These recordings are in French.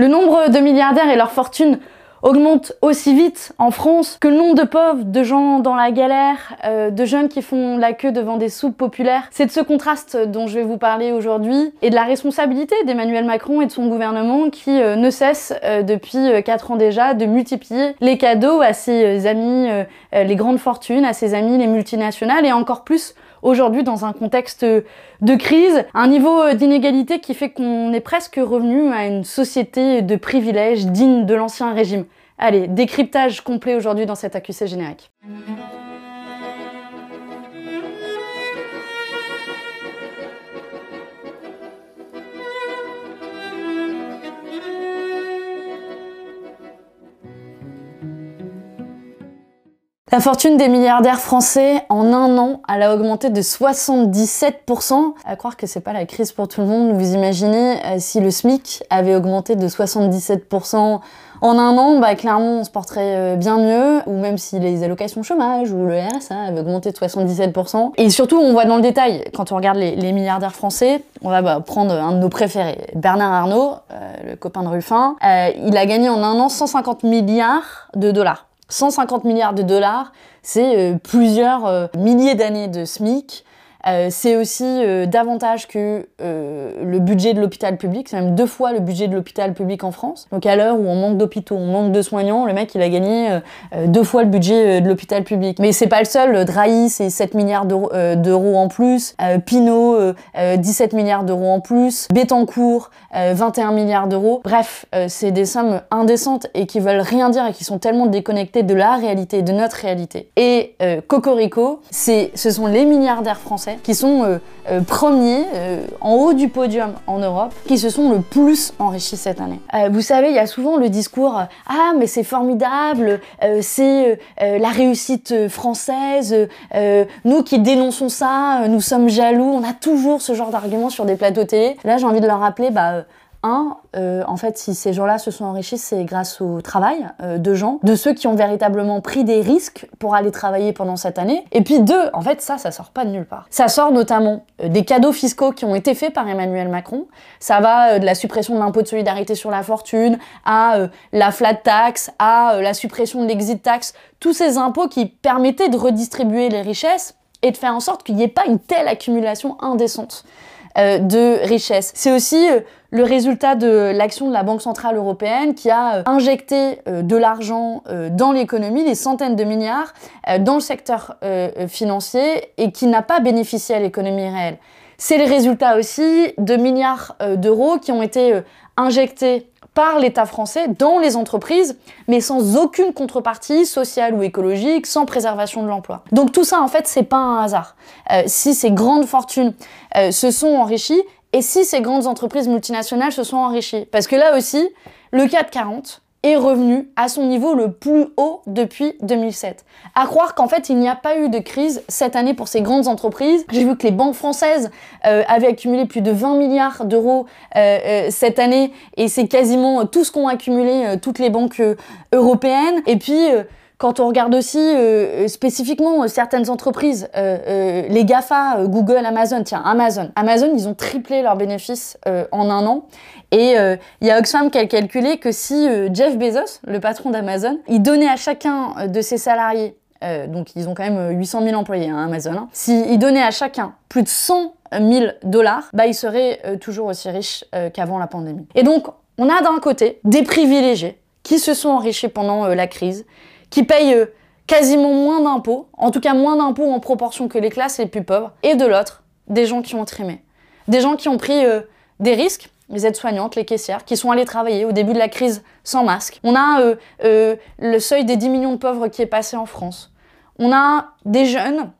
Le nombre de milliardaires et leur fortune augmente aussi vite en France que le nombre de pauvres, de gens dans la galère, euh, de jeunes qui font la queue devant des soupes populaires. C'est de ce contraste dont je vais vous parler aujourd'hui et de la responsabilité d'Emmanuel Macron et de son gouvernement qui euh, ne cesse euh, depuis 4 ans déjà de multiplier les cadeaux à ses amis les grandes fortunes, à ses amis les multinationales et encore plus aujourd'hui dans un contexte de crise, un niveau d'inégalité qui fait qu'on est presque revenu à une société de privilèges digne de l'ancien régime. Allez, décryptage complet aujourd'hui dans cet accusé générique. La fortune des milliardaires français en un an, elle a augmenté de 77%. À croire que c'est pas la crise pour tout le monde. Vous imaginez euh, si le SMIC avait augmenté de 77% en un an, bah clairement on se porterait euh, bien mieux. Ou même si les allocations chômage ou le RSA avaient augmenté de 77%. Et surtout, on voit dans le détail, quand on regarde les, milliardaires français, on va bah, prendre un de nos préférés, Bernard Arnault, euh, le copain de Ruffin. il a gagné en un an 150 milliards de dollars. 150 milliards de dollars, c'est euh, plusieurs euh, milliers d'années de SMIC. Euh, c'est aussi euh, davantage que euh, le budget de l'hôpital public, c'est même deux fois le budget de l'hôpital public en France. Donc à l'heure où on manque d'hôpitaux, on manque de soignants, le mec il a gagné deux fois le budget de l'hôpital public. Mais c'est pas le seul, Drahi c'est 7 milliards d'euros en plus, Pinot 17 milliards d'euros en plus, Bettencourt 21 milliards d'euros. Bref, c'est des sommes indécentes et qui veulent rien dire et qui sont tellement déconnectées de la réalité, de notre réalité. Et Cocorico, ce sont les milliardaires français qui sont euh, euh, premiers euh, en haut du podium en Europe, qui se sont le plus enrichis cette année. vous savez, il y a souvent le discours Ah, mais c'est formidable, c'est la réussite française, nous qui dénonçons ça, nous sommes jaloux, on a toujours ce genre d'argument sur des plateaux télé. Là, j'ai envie de leur rappeler, bah, un, euh, en fait, si ces gens-là se sont enrichis, c'est grâce au travail euh, de gens, de ceux qui ont véritablement pris des risques pour aller travailler pendant cette année. Et puis deux, en fait, ça, ça sort pas de nulle part. Ça sort notamment euh, des cadeaux fiscaux qui ont été faits par Emmanuel Macron. Ça va de la suppression de l'impôt de solidarité sur la fortune à la flat tax, à la suppression de l'exit tax, tous ces impôts qui permettaient de redistribuer les richesses et de faire en sorte qu'il n'y ait pas une telle accumulation indécente. Euh, de richesse. C'est aussi euh, le résultat de l'action de la Banque Centrale Européenne qui a euh, injecté de l'argent dans l'économie, des centaines de milliards, dans le secteur financier et qui n'a pas bénéficié à l'économie réelle. C'est le résultat aussi de milliards d'euros qui ont été injectés par l'État français dans les entreprises, mais sans aucune contrepartie sociale ou écologique, sans préservation de l'emploi. Donc tout ça, en fait, c'est pas un hasard. Euh, si ces grandes fortunes euh, se sont enrichies, et si ces grandes entreprises multinationales se sont enrichies. Parce que là aussi, le 440, est revenu à son niveau le plus haut depuis 2007. À croire qu'en fait il n'y a pas eu de crise cette année pour ces grandes entreprises. J'ai vu que les banques françaises euh, avaient accumulé plus de 20 milliards d'euros euh, euh, cette année et c'est quasiment tout ce qu'ont accumulé toutes les banques européennes. Et puis quand on regarde aussi euh, spécifiquement certaines entreprises, les GAFA, Google, Amazon, tiens, Amazon. Amazon, ils ont triplé leurs bénéfices en un an. Et euh, il y a Oxfam qui a calculé que si euh, Jeff Bezos, le patron d'Amazon, il donnait à chacun euh, de ses salariés, donc ils ont quand même 800 000 employés, hein, Amazon, hein, s'il donnait à chacun plus de 100 000 dollars, bah il serait toujours aussi riche qu'avant la pandémie. Et donc, on a d'un côté des privilégiés qui se sont enrichis pendant la crise, qui payent quasiment moins d'impôts, en tout cas moins d'impôts en proportion que les classes les plus pauvres, et de l'autre, des gens qui ont trimé. Des gens qui ont pris des risques, les aides-soignantes, les caissières, qui sont allées travailler au début de la crise sans masque. On a euh, euh, le seuil des 10 millions de pauvres qui est passé en France. On a des jeunes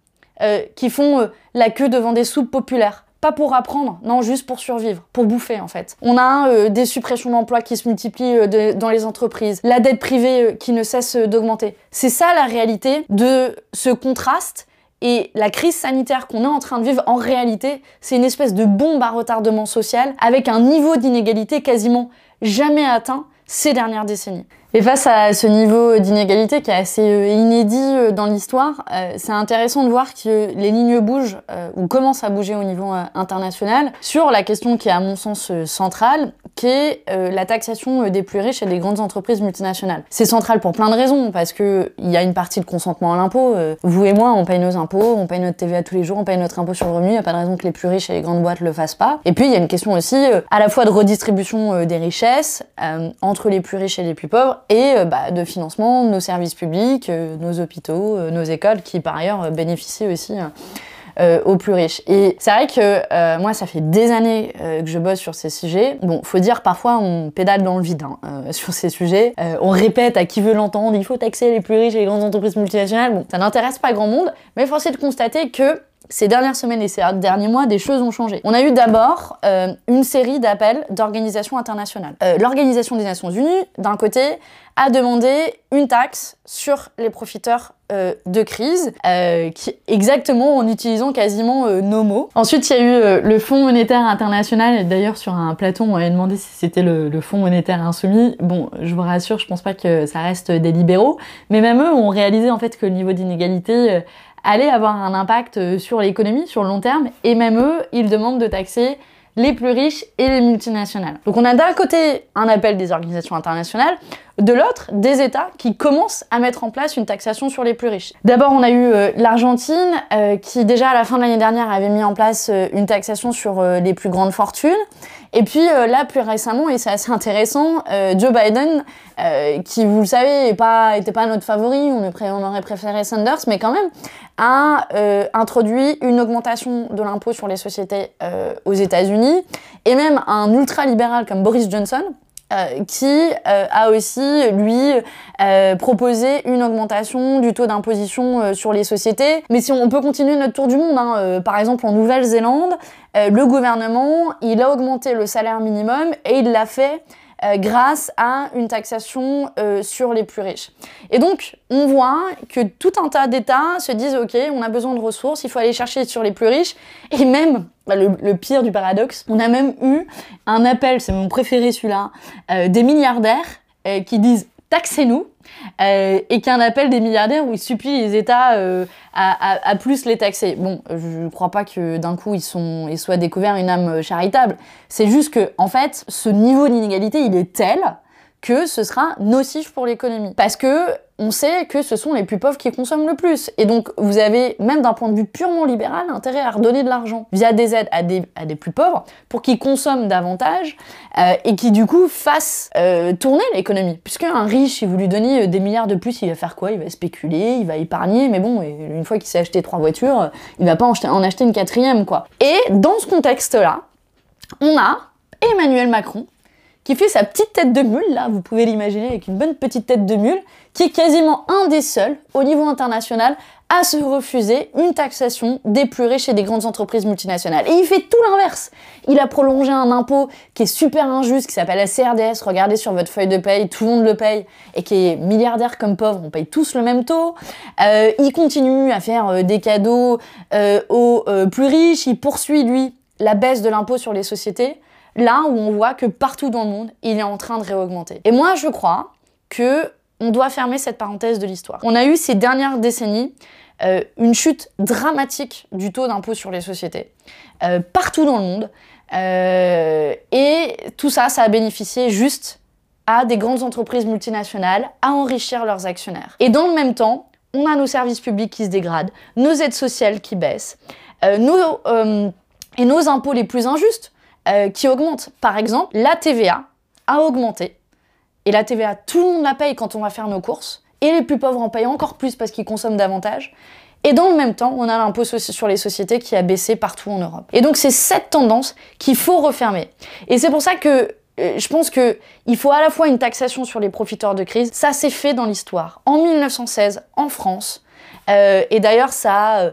euh, qui font la queue devant des soupes populaires. Pas pour apprendre, non, juste pour survivre, pour bouffer en fait. On a des suppressions d'emplois qui se multiplient dans les entreprises, la dette privée qui ne cesse d'augmenter. C'est ça la réalité de ce contraste et la crise sanitaire qu'on est en train de vivre, en réalité, c'est une espèce de bombe à retardement social avec un niveau d'inégalité quasiment jamais atteint ces dernières décennies. Et face à ce niveau d'inégalité qui est assez euh, inédit euh, dans l'histoire, euh, c'est intéressant de voir que les lignes bougent ou commencent à bouger au niveau international sur la question qui est à mon sens centrale, qui est la taxation des plus riches et des grandes entreprises multinationales. C'est central pour plein de raisons, parce que il y a une partie de consentement à l'impôt. Vous et moi, on paye nos impôts, on paye notre TVA tous les jours, on paye notre impôt sur le revenu. Il n'y a pas de raison que les plus riches et les grandes boîtes le fassent pas. Et puis il y a une question aussi à la fois de redistribution des richesses entre les plus riches et les plus pauvres et euh, bah, de financement de nos services publics, euh, nos hôpitaux, euh, nos écoles, qui par ailleurs bénéficient aussi aux plus riches. Et c'est vrai que moi, ça fait des années que je bosse sur ces sujets. Bon, faut dire, parfois, on pédale dans le vide hein, sur ces sujets. on répète à qui veut l'entendre, il faut taxer les plus riches et les grandes entreprises multinationales. Bon, ça n'intéresse pas grand monde, mais force est de constater que ces dernières semaines et ces derniers mois, des choses ont changé. On a eu d'abord euh, une série d'appels d'organisations internationales. Euh, L'Organisation des Nations Unies, d'un côté, a demandé une taxe sur les profiteurs euh, de crise, qui, exactement en utilisant quasiment nos mots. Ensuite, il y a eu le Fonds monétaire international. D'ailleurs, sur un plateau, on m'avait demandé si c'était le, le, Fonds monétaire insoumis. Bon, je vous rassure, je pense pas que ça reste des libéraux, mais même eux ont réalisé en fait que le niveau d'inégalité allait avoir un impact euh, sur l'économie sur le long terme et même eux, ils demandent de taxer les plus riches et les multinationales. Donc on a d'un côté un appel des organisations internationales, de l'autre des États qui commencent à mettre en place une taxation sur les plus riches. D'abord on a eu euh, l'Argentine euh, qui déjà à la fin de l'année dernière avait mis en place une taxation sur les plus grandes fortunes. Et puis euh, là, plus récemment, et c'est assez intéressant, euh, Joe Biden, euh, qui, vous le savez, n'était pas, était pas notre favori, on, on, aurait préféré Sanders, mais quand même, a introduit une augmentation de l'impôt sur les sociétés aux États-Unis, et même un ultra-libéral comme Boris Johnson, euh, qui euh, a aussi, lui, euh, proposé une augmentation du taux d'imposition sur les sociétés. Mais si on, peut continuer notre tour du monde, hein, par exemple en Nouvelle-Zélande, le gouvernement, il a augmenté le salaire minimum et il l'a fait euh, grâce à une taxation euh, sur les plus riches. Et donc, on voit que tout un tas d'États se disent, OK, on a besoin de ressources, il faut aller chercher sur les plus riches. Et même, bah, le, pire du paradoxe, on a même eu un appel, c'est mon préféré celui-là, euh, des milliardaires qui disent, taxez-nous. Euh, et qu'un appel des milliardaires où ils supplient les États euh, à, plus les taxer. Bon, je ne crois pas que d'un coup ils, sont, ils soient découverts une âme charitable. C'est juste que, en fait, ce niveau d'inégalité, il est tel que ce sera nocif pour l'économie. Parce que on sait que ce sont les plus pauvres qui consomment le plus. Et donc, vous avez, même d'un point de vue purement libéral, intérêt à redonner de l'argent via des aides à des, à des plus pauvres pour qu'ils consomment davantage euh, et qui, du coup, fassent euh, tourner l'économie. Puisque un riche, si vous lui donnez euh, des milliards de plus, il va faire quoi? Il va spéculer, il va épargner, mais bon, une fois qu'il s'est acheté trois voitures, il va pas en acheter, en acheter une quatrième, quoi. Et dans ce contexte-là, on a Emmanuel Macron qui fait sa petite tête de mule, là, vous pouvez l'imaginer avec une bonne petite tête de mule, qui est quasiment un des seuls au niveau international à se refuser une taxation des plus riches et des grandes entreprises multinationales. Et il fait tout l'inverse. Il a prolongé un impôt qui est super injuste, qui s'appelle la CRDS, regardez sur votre feuille de paye, tout le monde le paye, et qui est milliardaire comme pauvre, on paye tous le même taux. Euh, il continue à faire euh, des cadeaux euh, aux plus riches, il poursuit, lui, la baisse de l'impôt sur les sociétés là où on voit que partout dans le monde, il est en train de réaugmenter. Et moi, je crois que on doit fermer cette parenthèse de l'histoire. On a eu ces dernières décennies euh, une chute dramatique du taux d'impôt sur les sociétés, euh, partout dans le monde. Euh, et tout ça, ça a bénéficié juste à des grandes entreprises multinationales à enrichir leurs actionnaires. Et dans le même temps, on a nos services publics qui se dégradent, nos aides sociales qui baissent, nos, et nos impôts les plus injustes. Euh, qui augmente. Par exemple, la TVA a augmenté. Et la TVA, tout le monde la paye quand on va faire nos courses. Et les plus pauvres en payent encore plus parce qu'ils consomment davantage. Et dans le même temps, on a l'impôt sur les sociétés qui a baissé partout en Europe. Et donc c'est cette tendance qu'il faut refermer. Et c'est pour ça que euh, je pense qu'il faut à la fois une taxation sur les profiteurs de crise. Ça s'est fait dans l'histoire. En 1916, en France, euh, et d'ailleurs, ça a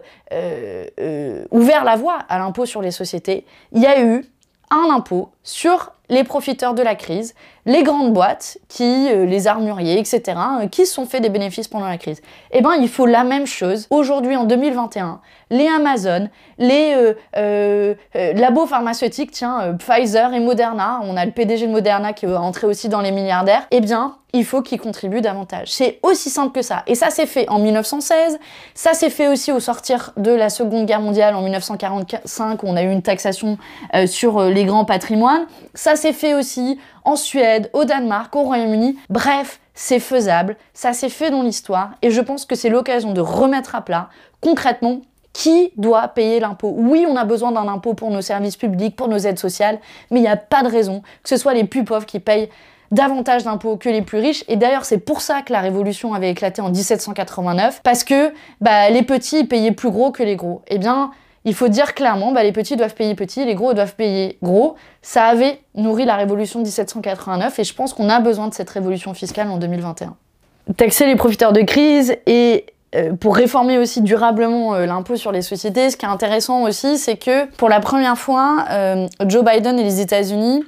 ouvert la voie à l'impôt sur les sociétés. Il y a eu un impôt sur les profiteurs de la crise, les grandes boîtes, qui, euh, les armuriers, etc., euh, qui se sont fait des bénéfices pendant la crise. Eh bien, il faut la même chose aujourd'hui en 2021. Les Amazon, les euh, labos pharmaceutiques, tiens, Pfizer et Moderna, on a le PDG de Moderna qui est entré aussi dans les milliardaires, eh bien, il faut qu'ils contribuent davantage. C'est aussi simple que ça. Et ça s'est fait en 1916, ça s'est fait aussi au sortir de la Seconde Guerre mondiale en 1945, où on a eu une taxation sur les grands patrimoines. Ça s'est fait aussi en Suède, au Danemark, au Royaume-Uni. Bref, c'est faisable, ça s'est fait dans l'histoire, et je pense que c'est l'occasion de remettre à plat concrètement qui doit payer l'impôt Oui, on a besoin d'un impôt pour nos services publics, pour nos aides sociales, mais il n'y a pas de raison que ce soit les plus pauvres qui payent davantage d'impôts que les plus riches. Et d'ailleurs, c'est pour ça que la révolution avait éclaté en 1789, parce que bah, les petits payaient plus gros que les gros. Eh bien, il faut dire clairement, bah, les petits doivent payer petits, les gros doivent payer gros. Ça avait nourri la révolution de 1789 et je pense qu'on a besoin de cette révolution fiscale en 2021. Taxer les profiteurs de crise et euh, pour réformer aussi durablement euh, l'impôt sur les sociétés, ce qui est intéressant aussi, c'est que pour la première fois, euh, Joe Biden et les États-Unis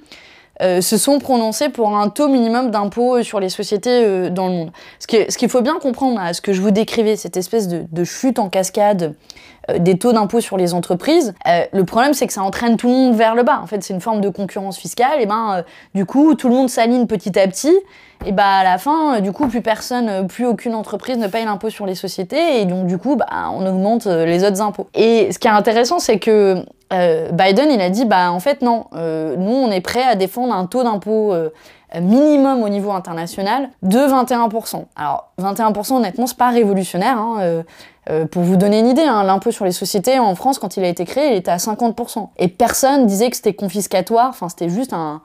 se sont prononcés pour un taux minimum d'impôt sur les sociétés dans le monde. Ce qu'il faut bien comprendre à ce que je vous décrivais, cette espèce de, de chute en cascade euh, des taux d'impôt sur les entreprises. Euh, le problème, c'est que ça entraîne tout le monde vers le bas. En fait, c'est une forme de concurrence fiscale. Et ben, euh, du coup, tout le monde s'aligne petit à petit. Et bah, à la fin, du coup, plus personne, plus aucune entreprise ne paye l'impôt sur les sociétés. Et donc, du coup, bah, on augmente les autres impôts. Et ce qui est intéressant, c'est que Biden, il a dit, bah, en fait, non, nous, on est prêt à défendre un taux d'impôt minimum au niveau international de 21%. Alors 21% honnêtement c'est pas révolutionnaire. Hein, euh, pour vous donner une idée, hein, l'impôt sur les sociétés en France, quand il a été créé, il était à 50%. Et personne disait que c'était confiscatoire, enfin c'était juste un,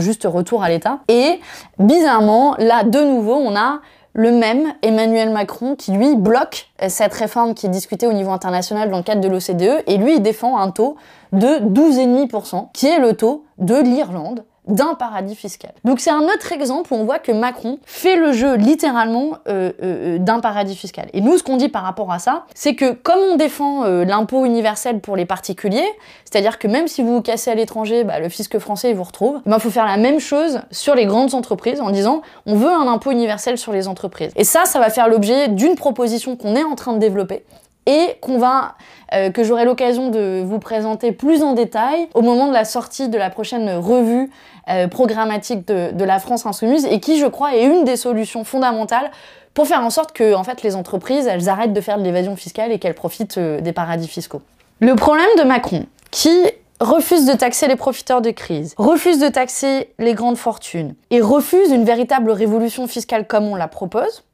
juste retour à l'État. Et bizarrement, là, de nouveau, on a le même Emmanuel Macron qui, lui, bloque cette réforme qui est discutée au niveau international dans le cadre de l'OCDE, et lui, défend un taux de 12,5%, qui est le taux de l'Irlande, d'un paradis fiscal. Donc c'est un autre exemple où on voit que Macron fait le jeu littéralement euh, euh, euh, d'un paradis fiscal. Et nous, ce qu'on dit par rapport à ça, c'est que comme on défend l'impôt universel pour les particuliers, c'est-à-dire que même si vous vous cassez à l'étranger, bah, le fisc français vous retrouve, il faut faire la même chose sur les grandes entreprises en disant on veut un impôt universel sur les entreprises. Et ça, ça va faire l'objet d'une proposition qu'on est en train de développer et qu'on va, que j'aurai l'occasion de vous présenter plus en détail au moment de la sortie de la prochaine revue euh, programmatique de, la France insoumise et qui, je crois, est une des solutions fondamentales pour faire en sorte que en fait, les entreprises elles arrêtent de faire de l'évasion fiscale et qu'elles profitent euh, des paradis fiscaux. Le problème de Macron, qui refuse de taxer les profiteurs de crise, refuse de taxer les grandes fortunes et refuse une véritable révolution fiscale comme on la propose,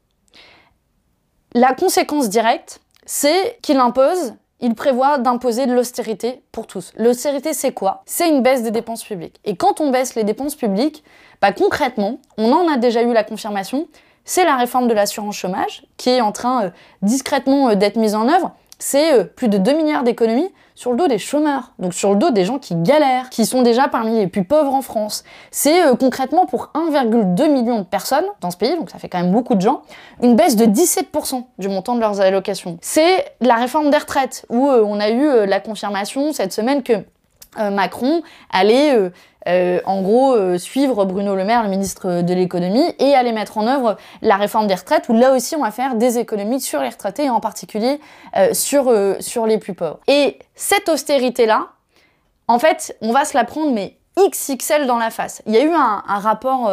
la conséquence directe, c'est qu'il impose il prévoit d'imposer de l'austérité pour tous. L'austérité, c'est quoi? C'est une baisse des dépenses publiques. Et quand on baisse les dépenses publiques, bah, concrètement, on en a déjà eu la confirmation, c'est la réforme de l'assurance chômage qui est en train euh, discrètement euh, d'être mise en œuvre c'est euh, plus de 2 milliards d'économies sur le dos des chômeurs, donc sur le dos des gens qui galèrent, qui sont déjà parmi les plus pauvres en France. C'est euh, concrètement pour 1,2 million de personnes dans ce pays, donc ça fait quand même beaucoup de gens, une baisse de 17% du montant de leurs allocations. C'est la réforme des retraites, où euh, on a eu la confirmation cette semaine que Macron allait euh, en gros, euh, suivre Bruno Le Maire, le ministre de l'économie, et aller mettre en œuvre la réforme des retraites, où là aussi on va faire des économies sur les retraités, et en particulier euh, sur, sur les plus pauvres. Et cette austérité-là, en fait, on va se la prendre, mais XXL dans la face. Il y a eu un, rapport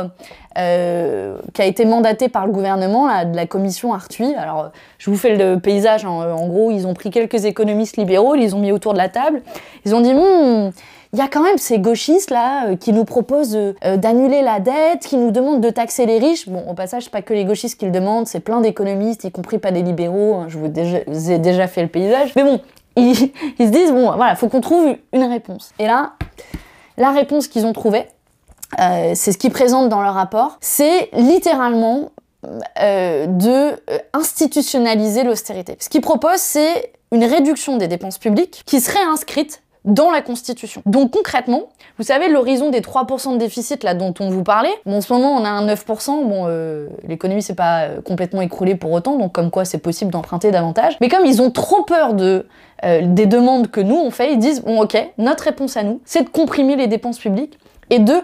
qui a été mandaté par le gouvernement, de la commission Arthuis. Alors, je vous fais le paysage. En, en, gros, ils ont pris quelques économistes libéraux, ils les ont mis autour de la table. Ils ont dit, hmm, il y a quand même ces gauchistes là euh, qui nous proposent euh, d'annuler la dette, qui nous demandent de taxer les riches. Bon, au passage, pas que les gauchistes qui le demandent, c'est plein d'économistes, y compris pas des libéraux. Hein, je vous, ai déjà fait le paysage. Mais bon, ils, se disent bon, voilà, faut qu'on trouve une réponse. Et là, la réponse qu'ils ont trouvée, euh, c'est ce qu'ils présentent dans leur rapport, c'est littéralement de institutionnaliser l'austérité. Ce qu'ils proposent, c'est une réduction des dépenses publiques qui serait inscrite dans la Constitution. Donc concrètement, vous savez, l'horizon des 3% de déficit là dont on vous parlait, bon, en ce moment on a un 9%, bon, euh, l'économie s'est pas euh, complètement écroulée pour autant, donc comme quoi c'est possible d'emprunter davantage. Mais comme ils ont trop peur euh, des demandes que nous on fait, ils disent, bon ok, notre réponse à nous, c'est de comprimer les dépenses publiques et de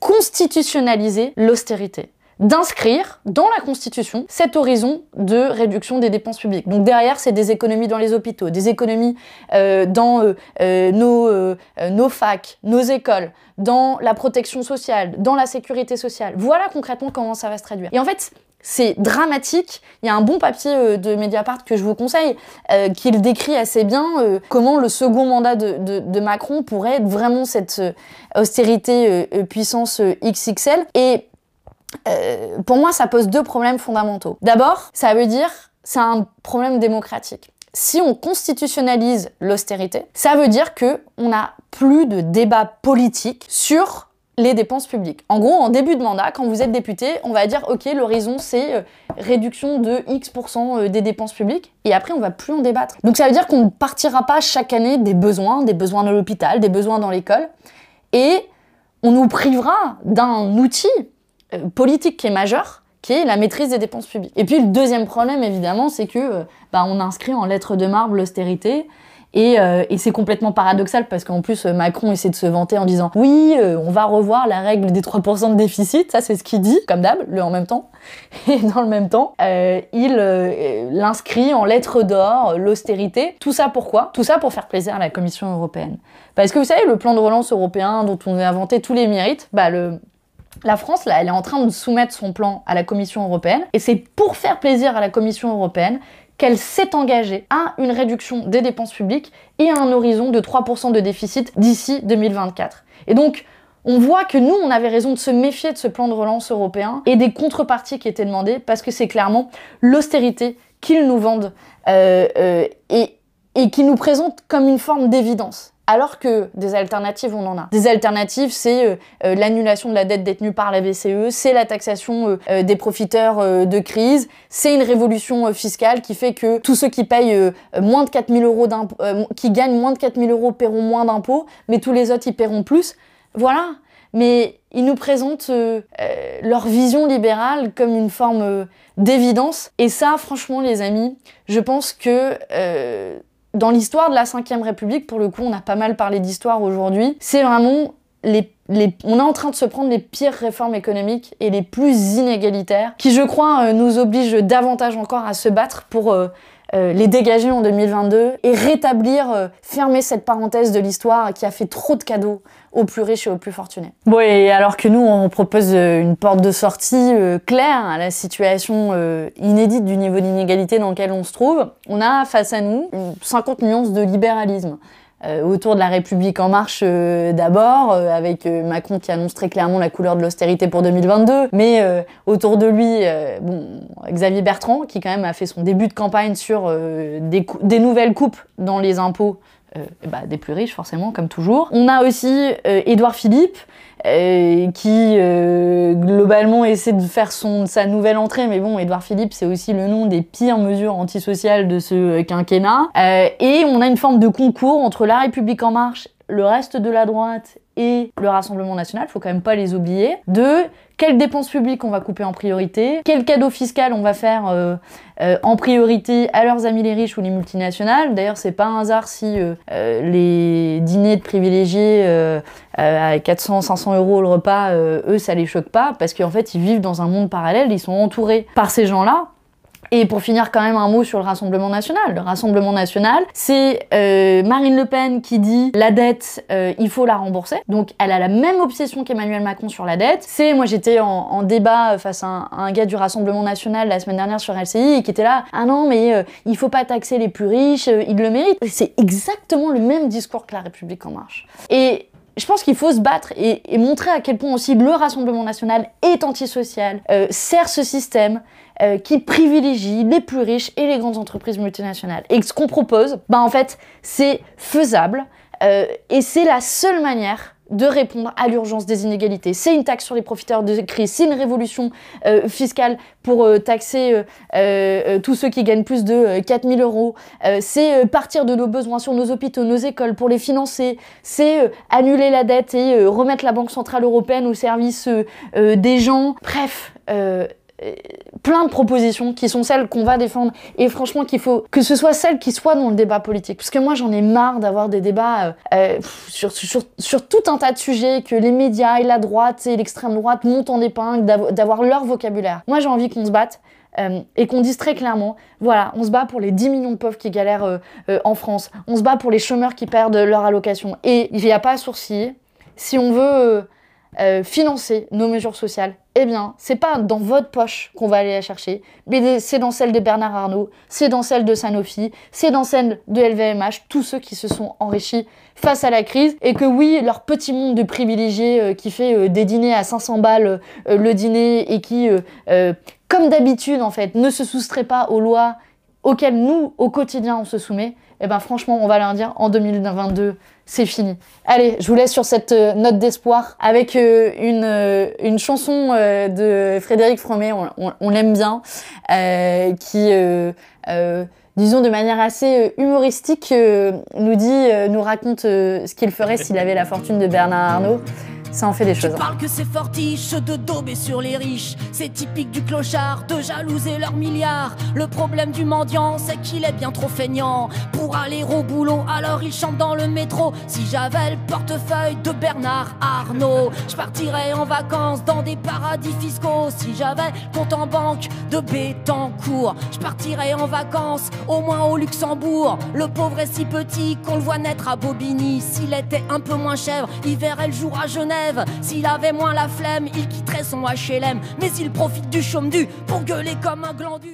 constitutionnaliser l'austérité d'inscrire dans la Constitution cet horizon de réduction des dépenses publiques. Donc derrière, c'est des économies dans les hôpitaux, des économies euh, dans euh, euh, nos, nos facs, nos écoles, dans la protection sociale, dans la sécurité sociale. Voilà concrètement comment ça va se traduire. Et en fait, c'est dramatique. Il y a un bon papier de Mediapart que je vous conseille, qui le décrit assez bien, comment le second mandat de, de, Macron pourrait être vraiment cette austérité puissance XXL. Et euh, pour moi, ça pose deux problèmes fondamentaux. D'abord, ça veut dire c'est un problème démocratique. Si on constitutionnalise l'austérité, ça veut dire que on n'a plus de débat politique sur les dépenses publiques. En gros, en début de mandat, quand vous êtes député, on va dire ok, l'horizon c'est euh, réduction de X% euh, des dépenses publiques, et après on va plus en débattre. Donc ça veut dire qu'on ne partira pas chaque année des besoins, des besoins dans l'hôpital, des besoins dans l'école, et on nous privera d'un outil politique qui est majeure, qui est la maîtrise des dépenses publiques. Et puis le deuxième problème, évidemment, c'est que euh, bah, on inscrit en lettres de marbre l'austérité. Et, euh, et c'est complètement paradoxal parce qu'en plus Macron essaie de se vanter en disant oui on va revoir la règle des 3% de déficit, ça c'est ce qu'il dit comme d'hab, le en même temps. Et dans le même temps il l'inscrit en lettres d'or l'austérité. Tout ça pourquoi? Tout ça pour faire plaisir à la Commission européenne. Parce que vous savez le plan de relance européen dont on a inventé tous les mérites, bah le la France, là, elle est en train de soumettre son plan à la Commission européenne, et c'est pour faire plaisir à la Commission européenne qu'elle s'est engagée à une réduction des dépenses publiques et à un horizon de 3% de déficit d'ici 2024. Et donc, on voit que nous, on avait raison de se méfier de ce plan de relance européen et des contreparties qui étaient demandées, parce que c'est clairement l'austérité qu'ils nous vendent euh, euh, et, et qui nous présentent comme une forme d'évidence alors que des alternatives, on en a. Des alternatives, c'est euh, euh, l'annulation de la dette détenue par la BCE, c'est la taxation euh, des profiteurs de crise, c'est une révolution fiscale qui fait que tous ceux qui payent moins de 4000 euros qui gagnent moins de 4000 euros paieront moins d'impôts, mais tous les autres, ils paieront plus. Voilà. Mais ils nous présentent leur vision libérale comme une forme d'évidence. Et ça, franchement, les amis, je pense que dans l'histoire de la Ve République, pour le coup, on a pas mal parlé d'histoire aujourd'hui, c'est vraiment les, on est en train de se prendre les pires réformes économiques et les plus inégalitaires, qui, je crois, euh, nous obligent davantage encore à se battre pour euh, euh, les dégager en 2022 et rétablir, fermer cette parenthèse de l'histoire qui a fait trop de cadeaux aux plus riches et aux plus fortunés. Bon, alors que nous, on propose euh, une porte de sortie euh, claire à la situation euh, inédite du niveau d'inégalité dans lequel on se trouve, on a face à nous 50 nuances de libéralisme. Autour de la République en marche d'abord, avec Macron qui annonce très clairement la couleur de l'austérité pour 2022, mais autour de lui, Xavier Bertrand qui quand même a fait son début de campagne sur des, nouvelles coupes dans les impôts euh, bah, des plus riches forcément, comme toujours. On a aussi euh, Édouard Philippe, euh, qui globalement essaie de faire son, sa nouvelle entrée, mais bon, Édouard Philippe, c'est aussi le nom des pires mesures antisociales de ce quinquennat. et on a une forme de concours entre La République en marche, le reste de la droite et le Rassemblement national, faut quand même pas les oublier, de quelles dépenses publiques on va couper en priorité, quel cadeau fiscal on va faire euh, euh, en priorité à leurs amis les riches ou les multinationales. D'ailleurs, c'est pas un hasard si euh, les dîners de privilégiés à 400-500 euros le repas, eux, ça les choque pas, parce qu'en fait, ils vivent dans un monde parallèle, ils sont entourés par ces gens-là, et pour finir, quand même un mot sur le Rassemblement national. Le Rassemblement national, c'est euh, Marine Le Pen qui dit la dette, euh, il faut la rembourser. Donc elle a la même obsession qu'Emmanuel Macron sur la dette. C'est, moi j'étais en, débat face à un, gars du Rassemblement national la semaine dernière sur LCI qui était là, ah non mais euh, il faut pas taxer les plus riches, ils le méritent. C'est exactement le même discours que la République en marche. Et je pense qu'il faut se battre et, montrer à quel point aussi le Rassemblement national est antisocial, euh, sert ce système euh, qui privilégie les plus riches et les grandes entreprises multinationales. Et ce qu'on propose, bah en fait, c'est faisable euh, et c'est la seule manière de répondre à l'urgence des inégalités. C'est une taxe sur les profiteurs de crise, c'est une révolution euh, fiscale pour taxer tous ceux qui gagnent plus de 4000 euros, c'est partir de nos besoins sur nos hôpitaux, nos écoles pour les financer, c'est annuler la dette et remettre la Banque Centrale Européenne au service des gens. Bref, plein de propositions qui sont celles qu'on va défendre et franchement qu'il faut que ce soit celles qui soient dans le débat politique. Parce que moi j'en ai marre d'avoir des débats euh, euh, sur, tout un tas de sujets, que les médias et la droite et l'extrême droite montent en épingle, d'avoir leur vocabulaire. Moi j'ai envie qu'on se batte. Euh, et qu'on dise très clairement, voilà, on se bat pour les 10 millions de pauvres qui galèrent en France, on se bat pour les chômeurs qui perdent leur allocation, et il n'y a pas à sourciller. Si on veut euh, financer nos mesures sociales, eh bien, c'est pas dans votre poche qu'on va aller la chercher, mais c'est dans celle de Bernard Arnault, c'est dans celle de Sanofi, c'est dans celle de LVMH, tous ceux qui se sont enrichis face à la crise, et que oui, leur petit monde de privilégiés euh, qui fait euh, des dîners à 500 balles le dîner et qui, comme d'habitude en fait, ne se soustrait pas aux lois auxquelles nous, au quotidien, on se soumet, eh ben franchement, on va leur dire en 2022, c'est fini. Allez, je vous laisse sur cette euh, note d'espoir avec euh, une, euh, une chanson de Frédéric Fromet, on, l'aime bien, qui, disons de manière assez humoristique, nous dit, nous raconte ce qu'il ferait s'il avait la fortune de Bernard Arnault ça en fait des choses. Tu parles que c'est fortiche de dauber sur les riches. C'est typique du clochard de jalouser leurs milliards. Le problème du mendiant, c'est qu'il est bien trop feignant pour aller au boulot. Alors il chante dans le métro. Si j'avais le portefeuille de Bernard Arnault, je partirais en vacances dans des paradis fiscaux. Si j'avais compte en banque de Bétancourt, je partirais en vacances au moins au Luxembourg. Le pauvre est si petit qu'on le voit naître à Bobigny. S'il était un peu moins chèvre, il verrait le jour à Genève. S'il avait moins la flemme, il quitterait son HLM. Mais il profite du chaume du pour gueuler comme un glandu.